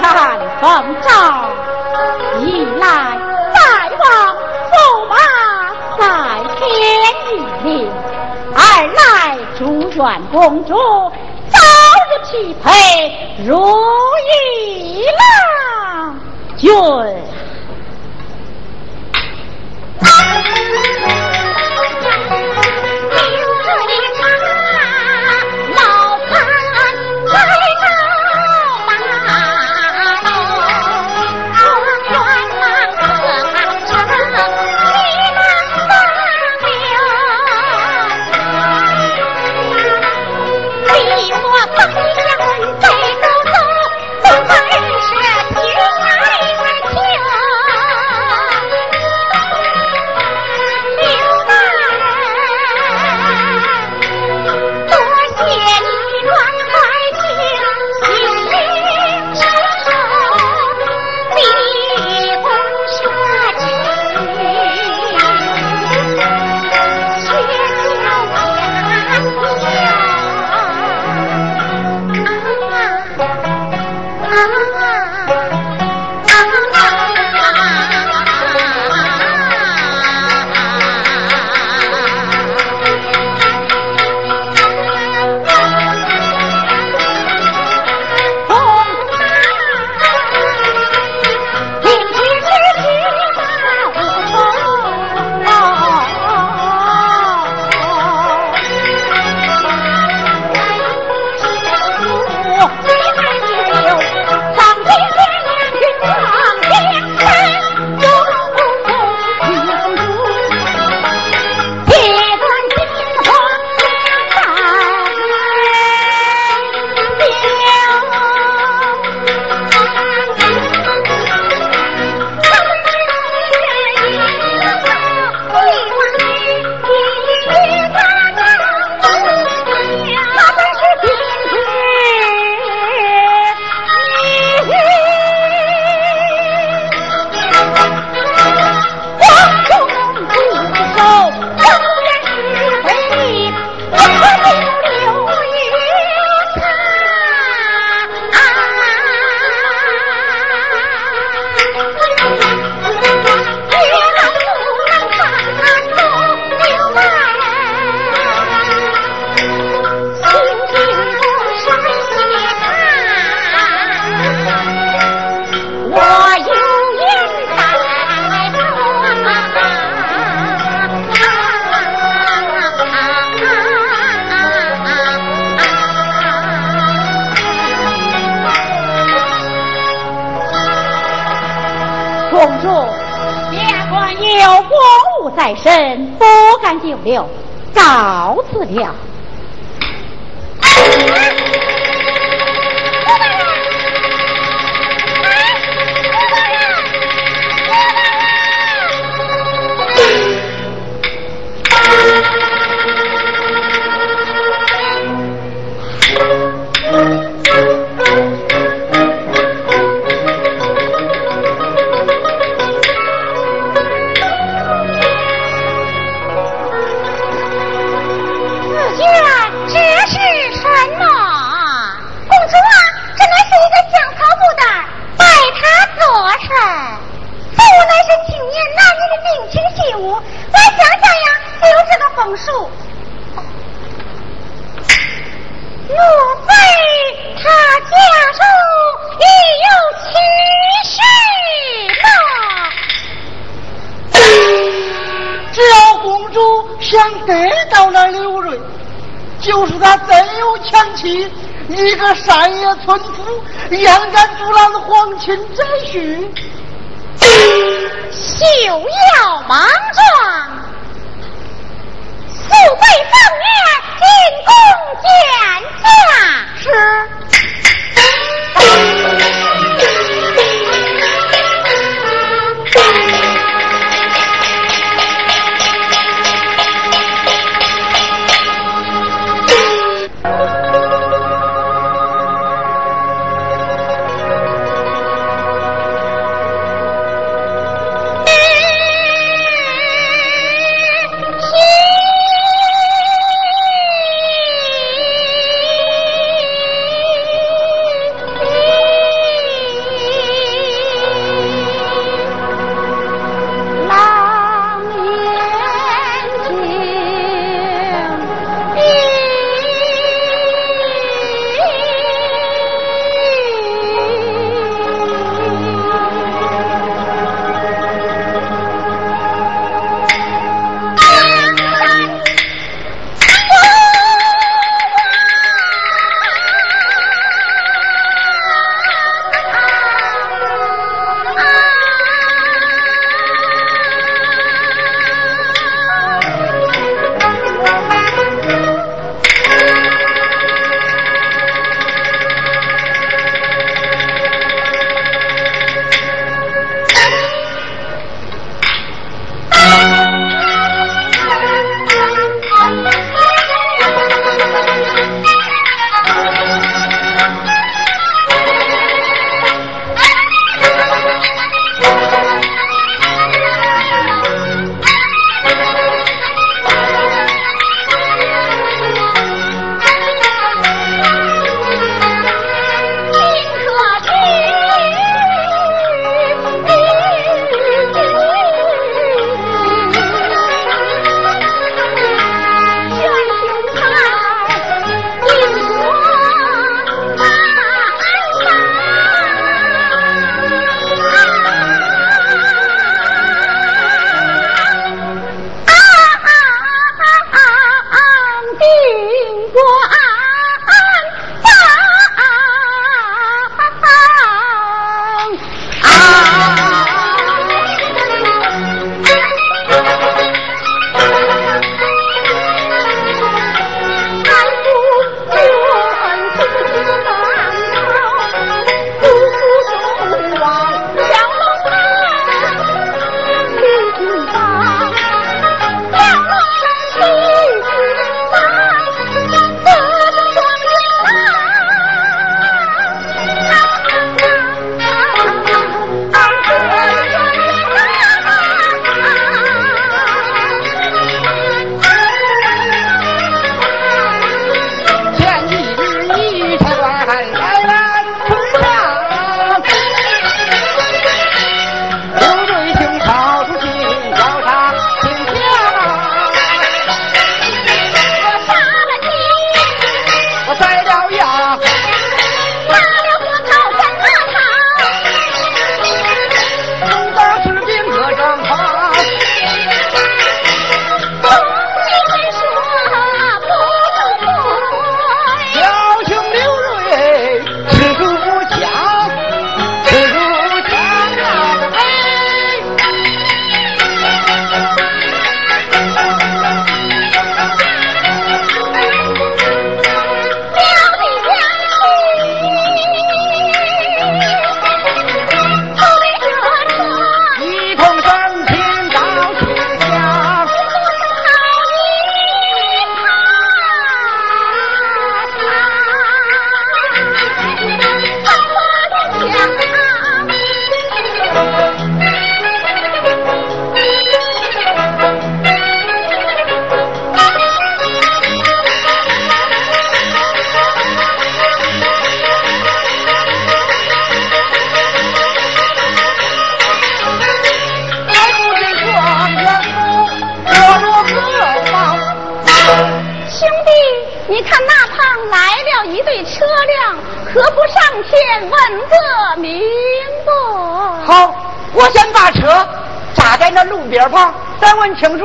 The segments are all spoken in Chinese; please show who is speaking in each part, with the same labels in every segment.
Speaker 1: 看风
Speaker 2: 照一来
Speaker 1: 再往
Speaker 3: 驸马
Speaker 4: 在天一命二来祝愿公主早日匹配如意郎。君。敢久留，告辞了。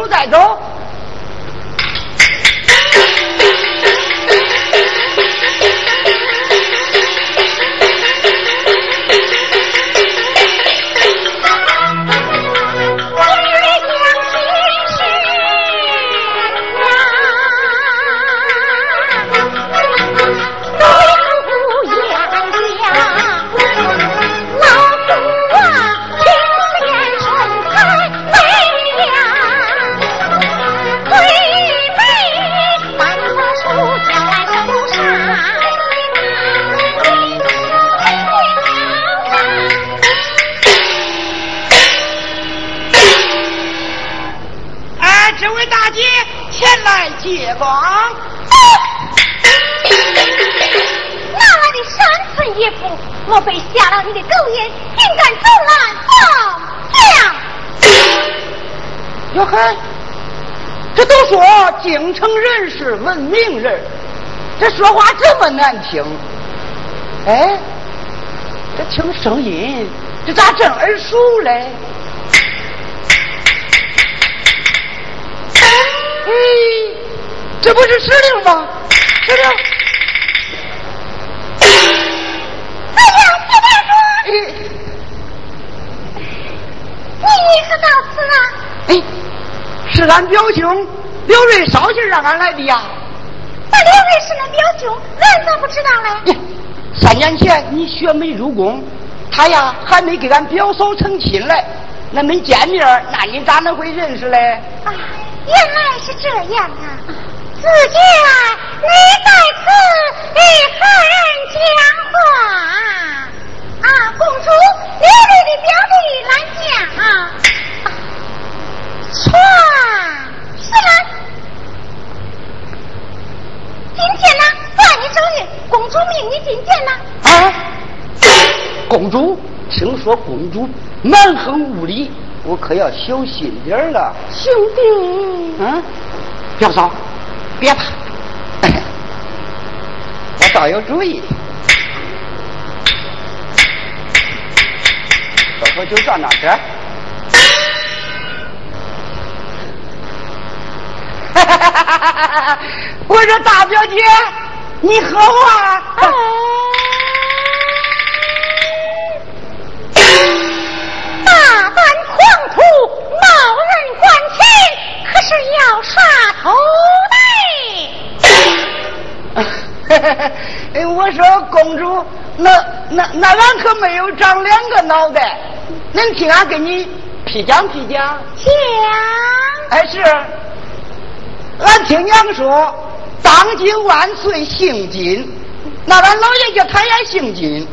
Speaker 2: 问
Speaker 1: 清难听。哎，这听声音，这咋真耳熟嘞？哎。这不是石榴吗？石榴。
Speaker 2: 哎呀，谢大叔，你何到此啊？
Speaker 1: 哎，是俺表兄刘瑞捎信让俺来的呀。
Speaker 2: 那两位是俺表兄，俺咋不知道嘞？
Speaker 1: 三年前你学妹入宫，他呀还没给俺表嫂成亲嘞，那没见面，那你咋能会认识嘞？
Speaker 2: 啊，原来是这样啊。子见你在此与何人讲话？啊，公主，刘瑞的表弟来讲啊。错，是了。今天呢，算你周日，公主命你进见呢。
Speaker 1: 啊，公主，听说公主蛮横无理，我可要小心点了。
Speaker 2: 兄弟，
Speaker 1: 嗯，表嫂。别怕，我倒有主意。喝喝酒转转圈。我说大表姐，你喝啊！
Speaker 2: 大胆狂徒，冒人官情，可是要杀头的。
Speaker 1: 哎，我说公主，那那那俺可没有长两个脑袋，能听俺给你批讲批讲？
Speaker 2: 讲。
Speaker 1: 哎是，俺听娘说，当今万岁姓金，那俺老爷家他也姓金，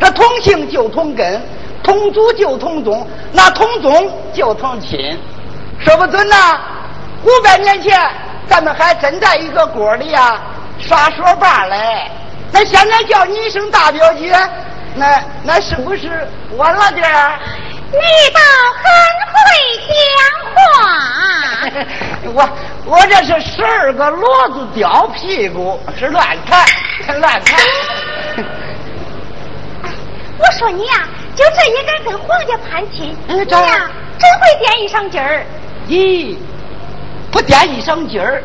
Speaker 1: 这同姓就同根，同祖就同宗，那同宗就同亲，说不准呐，五百年前咱们还真在一个锅里呀。耍说罢嘞，那现在叫你一声大表姐，那那是不是晚了点儿？
Speaker 2: 你倒很会
Speaker 1: 讲话。我我这是十二个骡子吊屁股，是乱弹 乱弹。
Speaker 2: 我说你呀，就这也敢跟皇家攀亲？
Speaker 1: 你
Speaker 2: 呀，真会点一上劲儿。
Speaker 1: 咦，不点一上劲儿？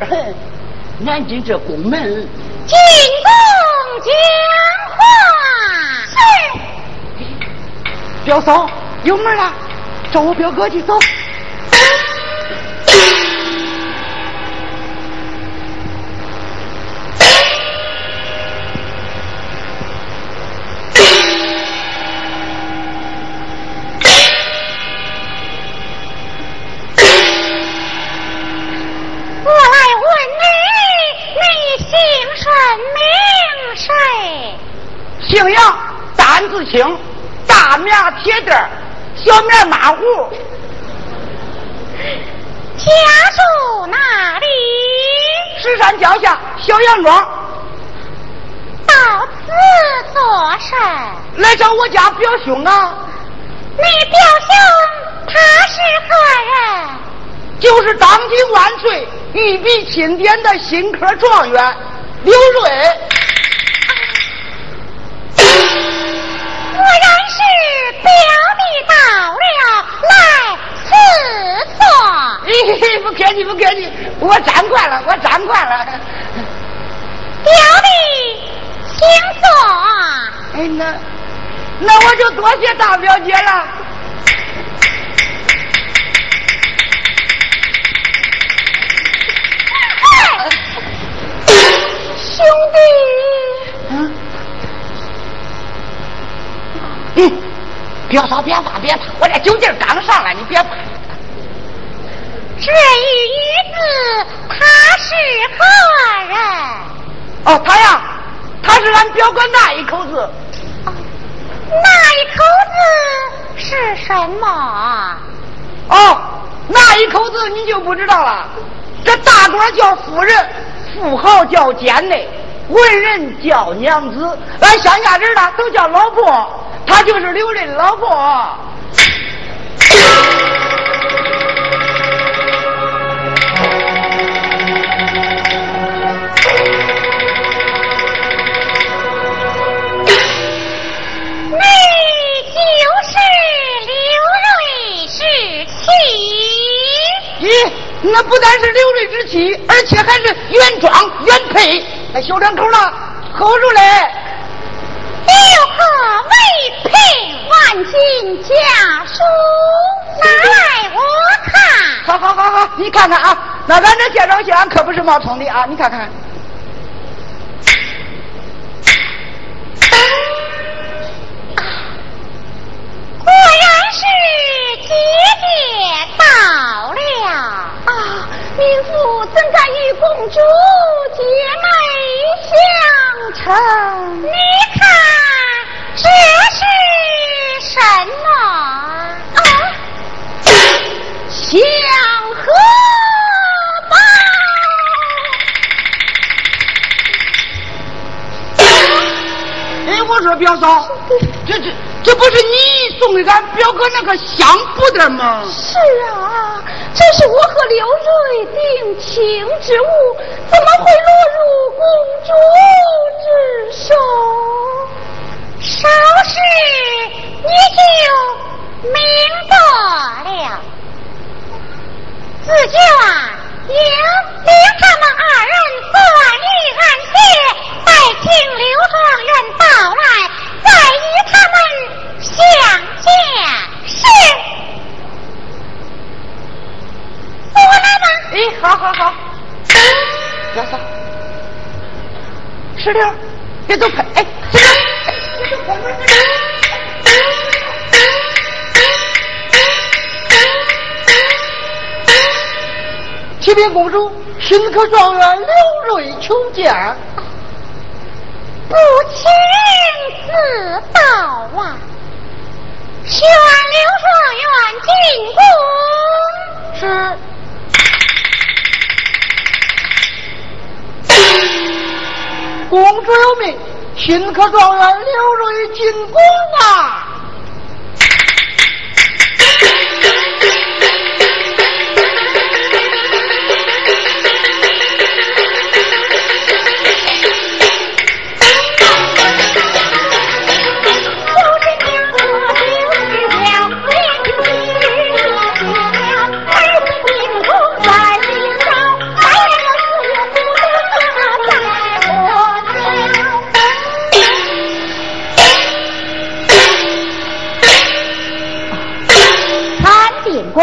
Speaker 1: 南京这宫门，
Speaker 2: 进宫讲话。
Speaker 1: 是，表嫂有门了，找我表哥去走。姓杨，单字清，大名铁蛋小面马虎。
Speaker 2: 家住哪里？
Speaker 1: 石山脚下小杨庄。
Speaker 2: 到此做甚？
Speaker 1: 来找我家表兄啊。
Speaker 2: 你表兄他是何人？
Speaker 1: 就是当今万岁御笔钦点的新科状元刘瑞。到了来四座。不客气，不客气，我站惯了，我站惯了。
Speaker 4: 表弟，请坐。
Speaker 1: 哎，那那我就多谢大表姐了。
Speaker 4: 兄弟，
Speaker 1: 嗯，嗯。表嫂别怕别怕，我这酒劲刚上来，你别怕。
Speaker 4: 这一女子她是何人？
Speaker 1: 哦，她呀，她是俺表哥那一口子。
Speaker 4: 那一口子是什么？
Speaker 1: 哦，那一口子你就不知道了。这大官叫夫人，富豪叫贱内，文人叫娘子，俺乡下人呢都叫老婆。她就是刘仁老婆。
Speaker 4: 你就是刘瑞之妻？
Speaker 1: 咦，那不但是刘瑞之妻，而且还是原装原配。那小两口呢，后出来。
Speaker 4: 有何为配万金家书？拿来我看。
Speaker 1: 好好好好，你看看啊，那咱这介绍信可不是冒充的啊，你看看。
Speaker 4: 果然是姐姐到了
Speaker 2: 啊！民妇怎敢与公主姐妹相称？
Speaker 4: 你看这是什么啊？
Speaker 2: 相和报。
Speaker 1: 哎，我说表嫂，这这这不是你送给俺表哥那个香布的吗？
Speaker 2: 是啊，这是我和刘瑞定情之物，怎么会落入公主之手？
Speaker 4: 稍时你就明白了。自就啊，应领他们二人断离案结，请刘状元到来，再与他们相见。是，我来吧。
Speaker 1: 哎，好好好，表嫂，石榴，别走开，哎，石榴，哎，别走开。启禀公主，新科状元刘瑞求见。
Speaker 4: 不请自到啊！宣刘状元进宫。
Speaker 1: 是。公主有命，新科状元刘瑞进宫啊！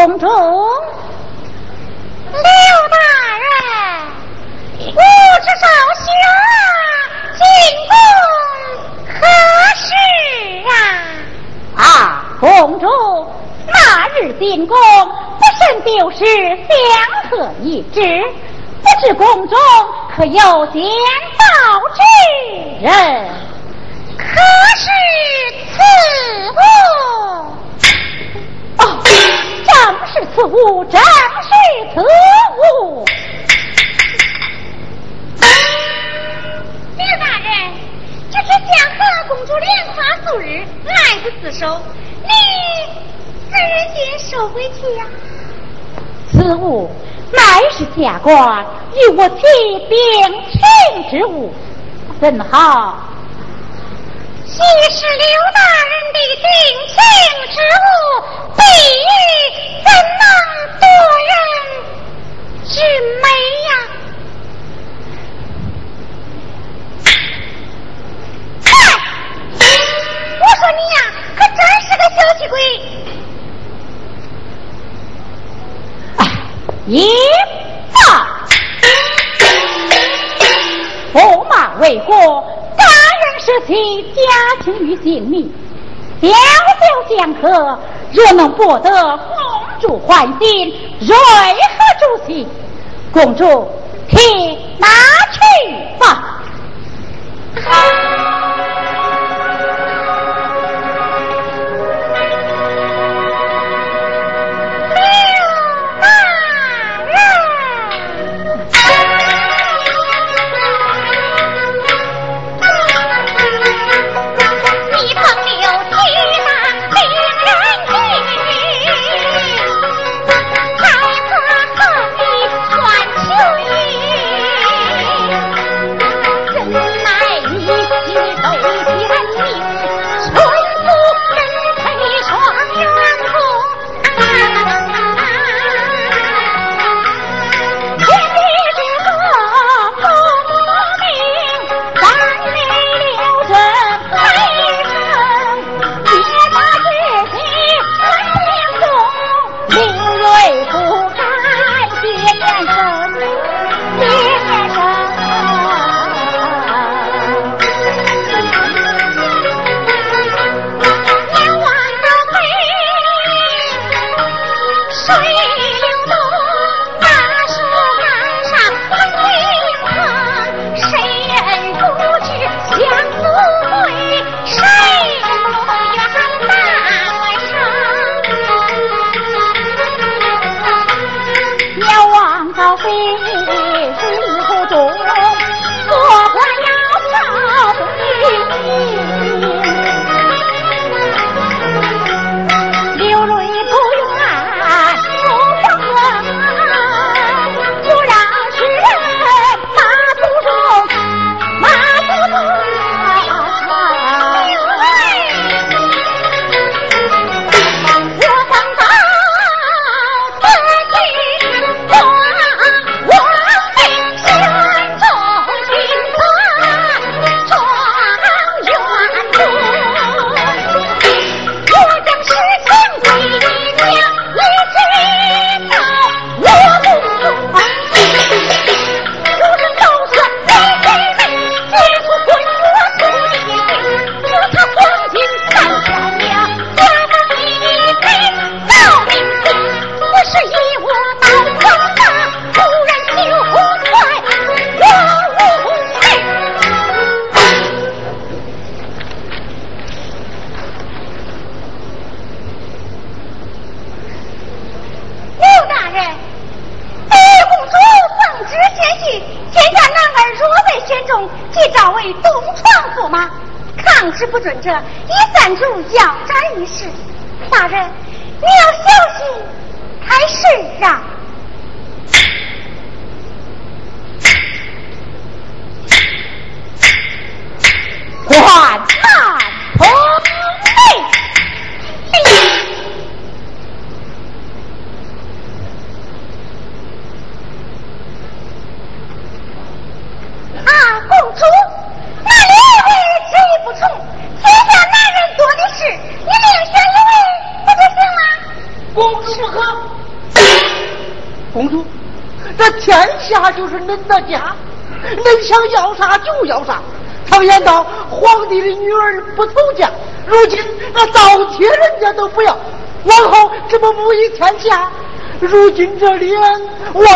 Speaker 2: 公主。
Speaker 4: 刘大人，不知少侠进宫何事啊？
Speaker 2: 啊，公主，那日进宫，不慎丢失相克一只，不知宫中可有捡到之人？
Speaker 4: 可是此物？
Speaker 2: 正是此物，正是此物。
Speaker 4: 刘大人，这是江河公主莲花素日，爱不自首，你何人间收回去呀、
Speaker 2: 此物乃是下官与我妻定情之物，怎好？
Speaker 4: 既是刘大人的定情之物，是美呀！嗨，我说你呀，可真是个小气鬼！哎，一走，驸马为国，大人是其，家庭与性命。小小剑客，若能博得公主欢心，瑞何足席？公主，请拿去吧。
Speaker 1: 如今这脸往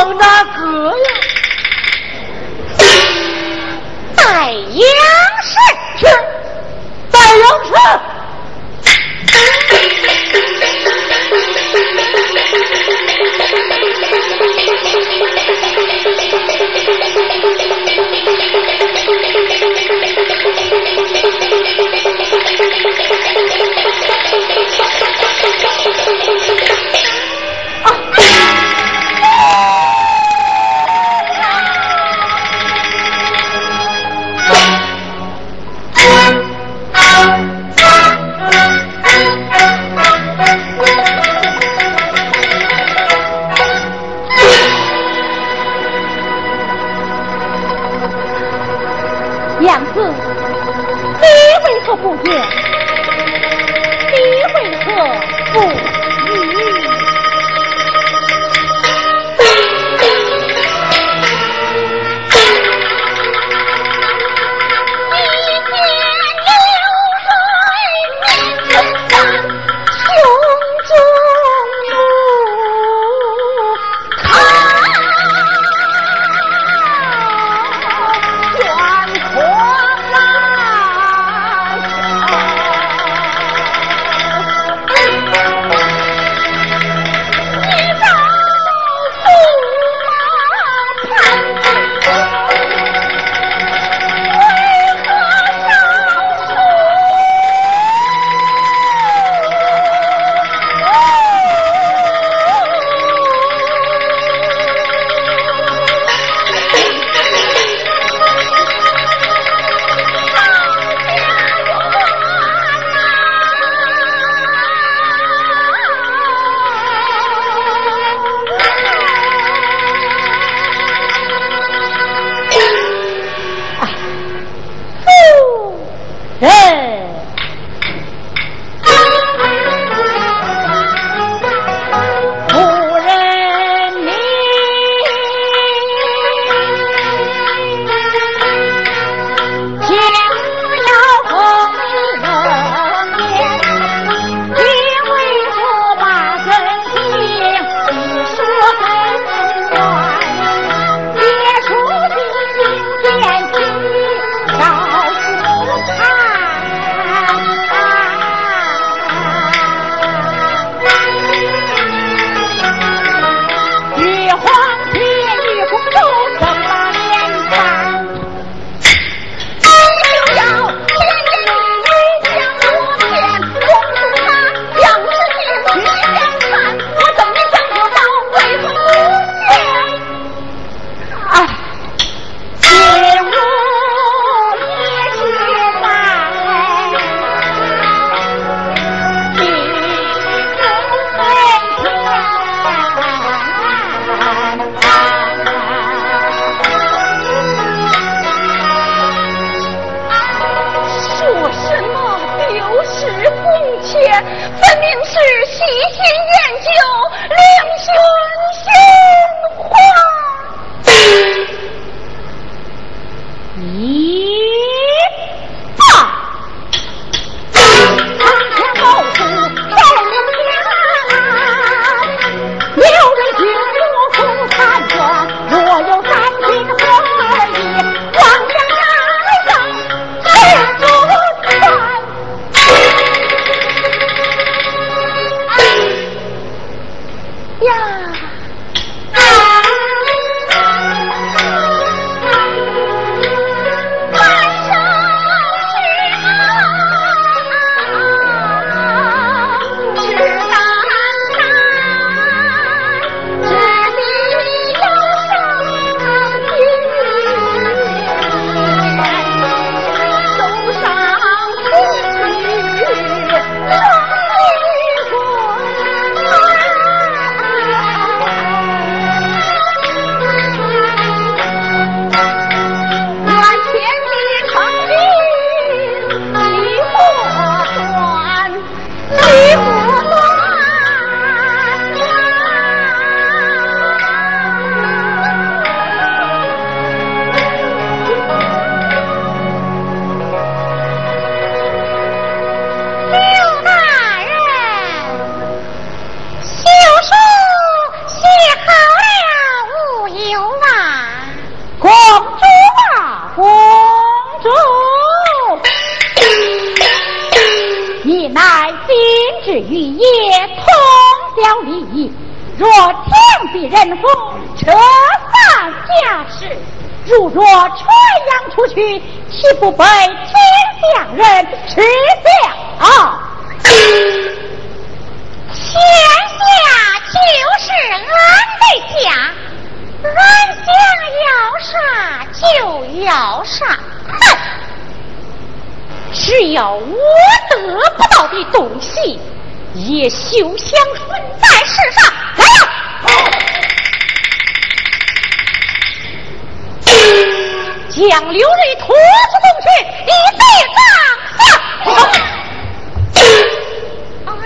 Speaker 4: 分明是喜新厌旧。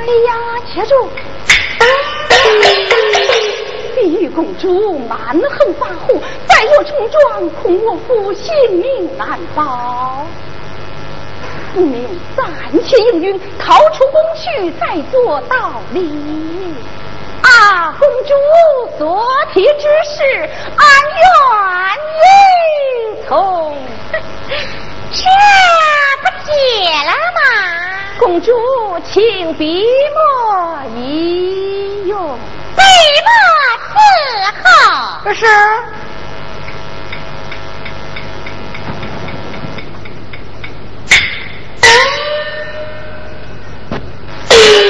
Speaker 4: 哎呀，接住！碧玉公主蛮横跋扈，再若冲撞，恐我父性命难保。不明暂且应允，逃出宫去，再做道理。啊，公主所提之事，俺愿意从。
Speaker 2: 这不结了吗？
Speaker 4: 公主，请笔墨一用。
Speaker 2: 笔墨伺候。
Speaker 4: 是。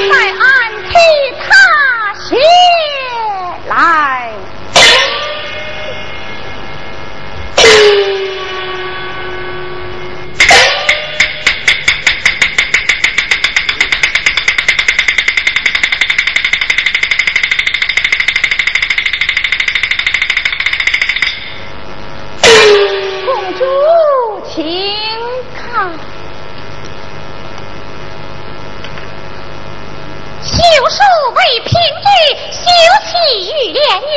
Speaker 4: 在俺替他写来，公主请看。
Speaker 2: 修书为凭据，休妻欲恋女，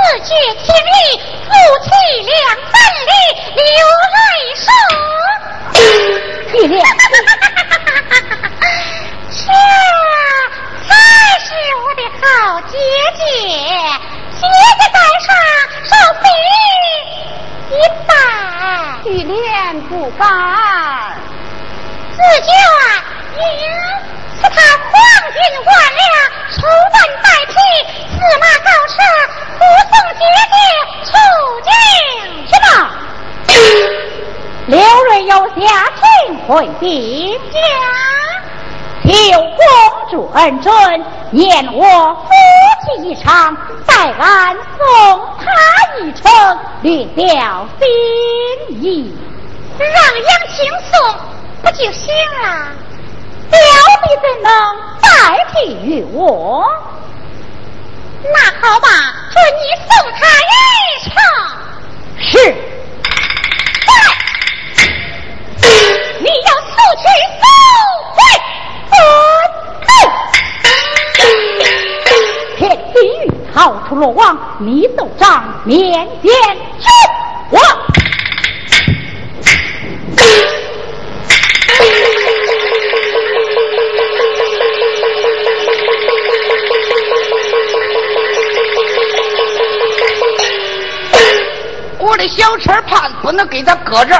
Speaker 2: 从此绝情义，夫妻两分离，流
Speaker 4: 泪说。恋，
Speaker 2: 这才是我的好姐姐，姐姐在上，手笔一拜。
Speaker 4: 玉莲不敢，
Speaker 2: 自觉应。是他黄金万两，抽断带替，驷马高车，护送姐姐出
Speaker 4: 京去吧。刘瑞有下情回禀家，求公主恩准，念我夫妻一场，再安送他一程，略表心意，
Speaker 2: 让杨青送不就行了？
Speaker 4: 刁你怎能代替于我？
Speaker 2: 那好吧，准你送他一程。
Speaker 4: 是。对。你要速去速回，不走。
Speaker 5: 天地狱逃出罗网，你奏章面见
Speaker 4: 君王。有车怕不能给他搁这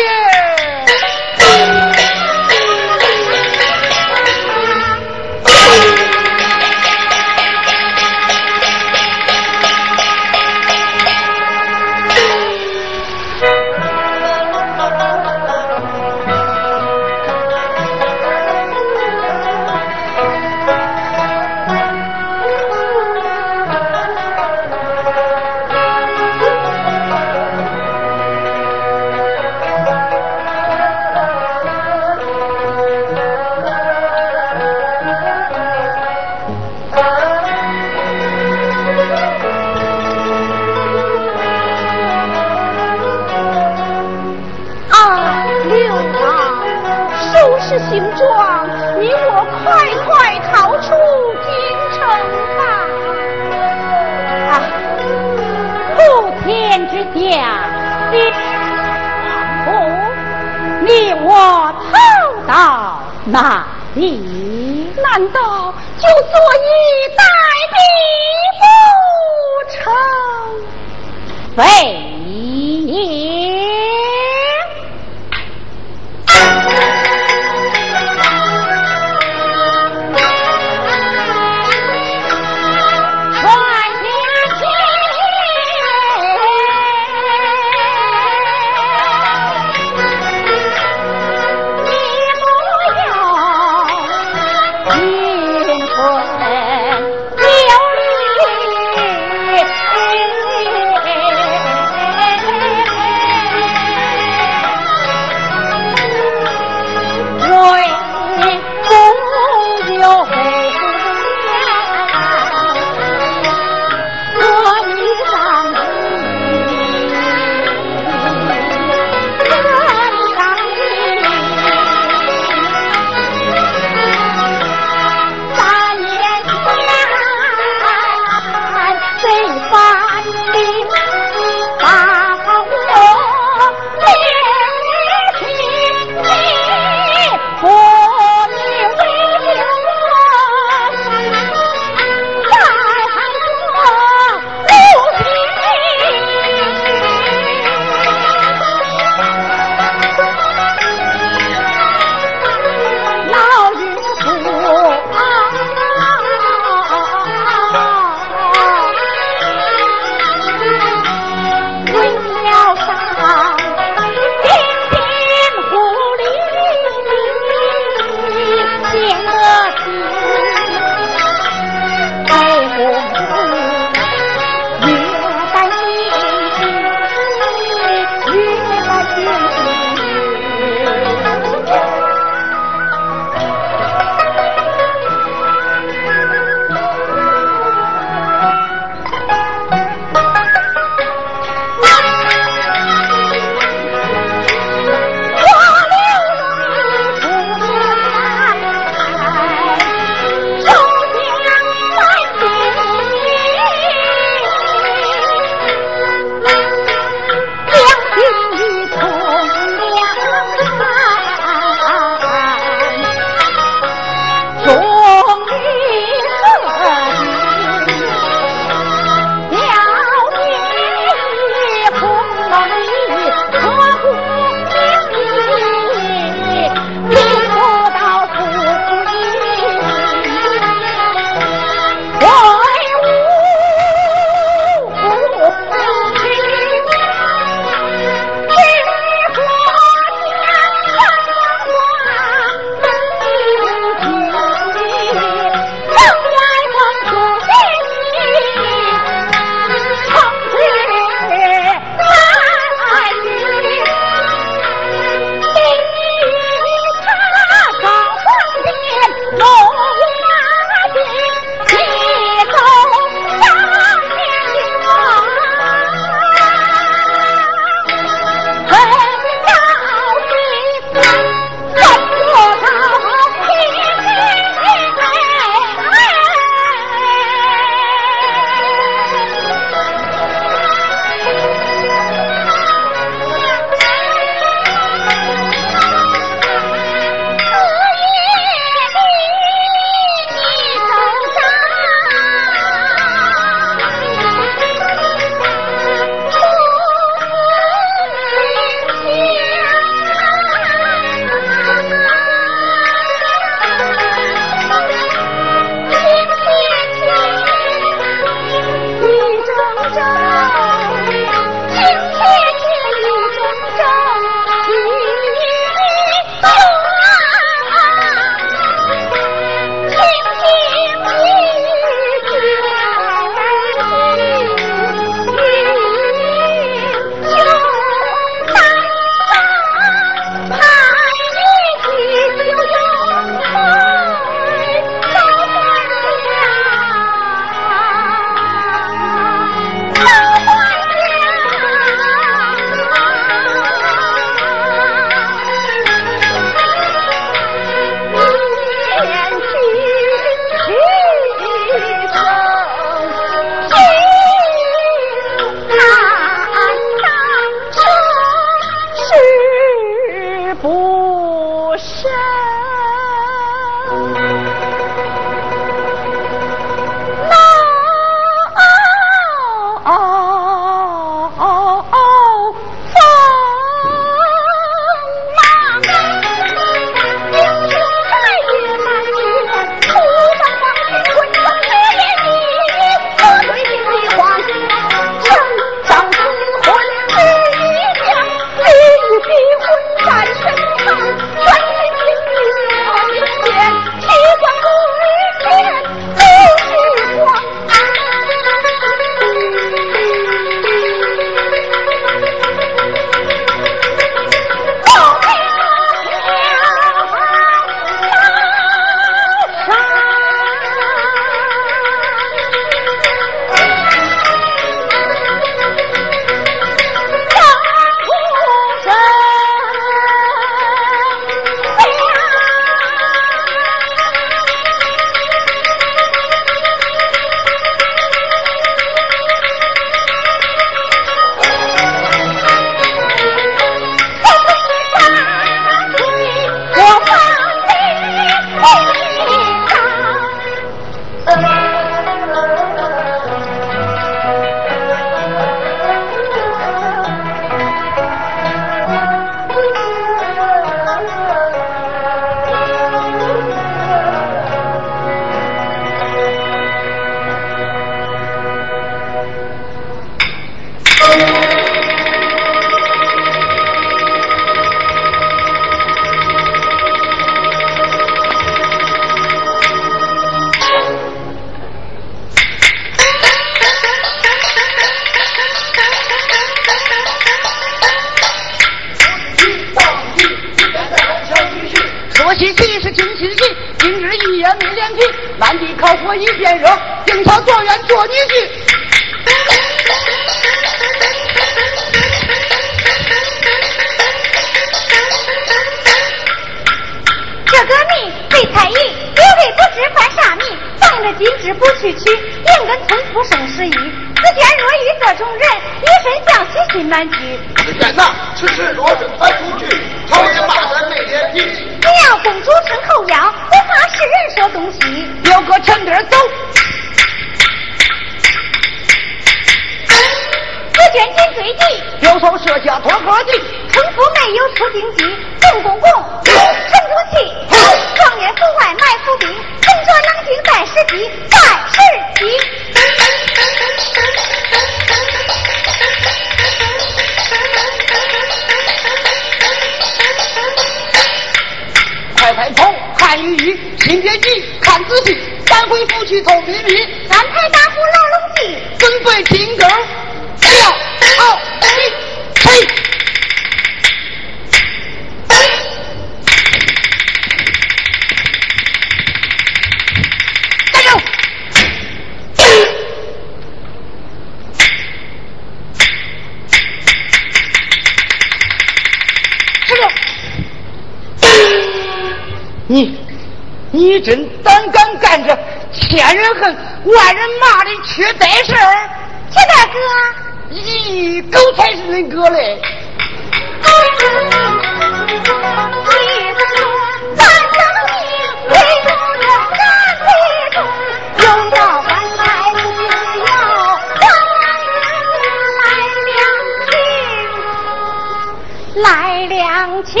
Speaker 6: 来两亲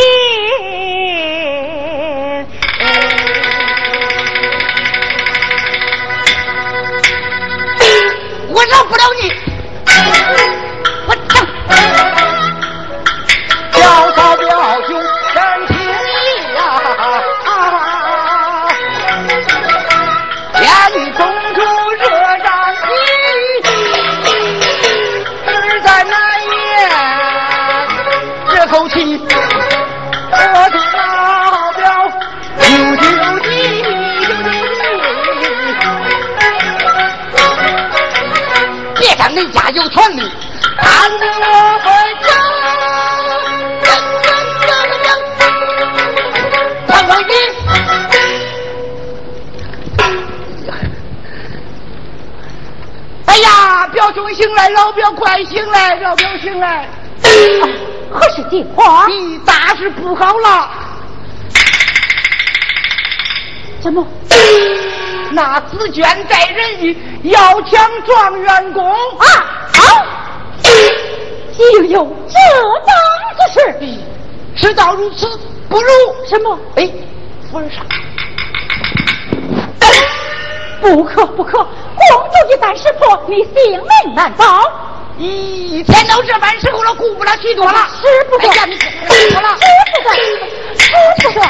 Speaker 4: 我
Speaker 1: 饶不了你。醒来，老表快醒来，老表醒来。
Speaker 4: 何事惊话？
Speaker 1: 你大事不好了！
Speaker 4: 怎么？
Speaker 1: 那紫娟带人要抢状元功
Speaker 4: 啊！好、竟有这等之事！
Speaker 1: 事到如此，不如
Speaker 4: 什么？
Speaker 1: 哎，夫人上，
Speaker 4: 不可不可！般师傅，你性命难保。
Speaker 1: 咦，天都这般时候了，顾不了许多了。
Speaker 4: 师傅，
Speaker 1: 哎呀，你死了！师傅，师傅。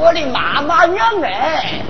Speaker 1: 我的妈妈娘哎。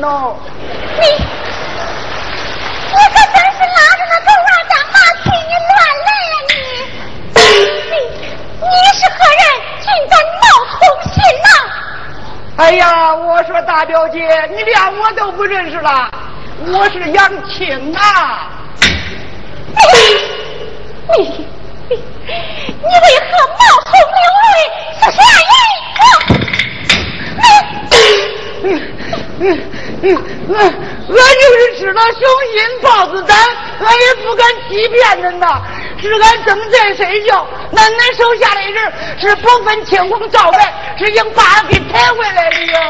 Speaker 1: 分
Speaker 4: 哦。你，你可真是拉着那狗娃当马替你乱来呀你！你，你是何人？竟敢冒充新郎？
Speaker 1: 哎呀，我说大表姐，你连我都不认识了，我是杨青啊。
Speaker 4: 你，你，你为何冒充刘瑞是谁？
Speaker 1: 我我就是吃了雄心豹子胆，俺也不敢欺骗人呐。是俺正在睡觉，那恁手下的人是不分青红皂白，是硬把俺给抬回来的呀。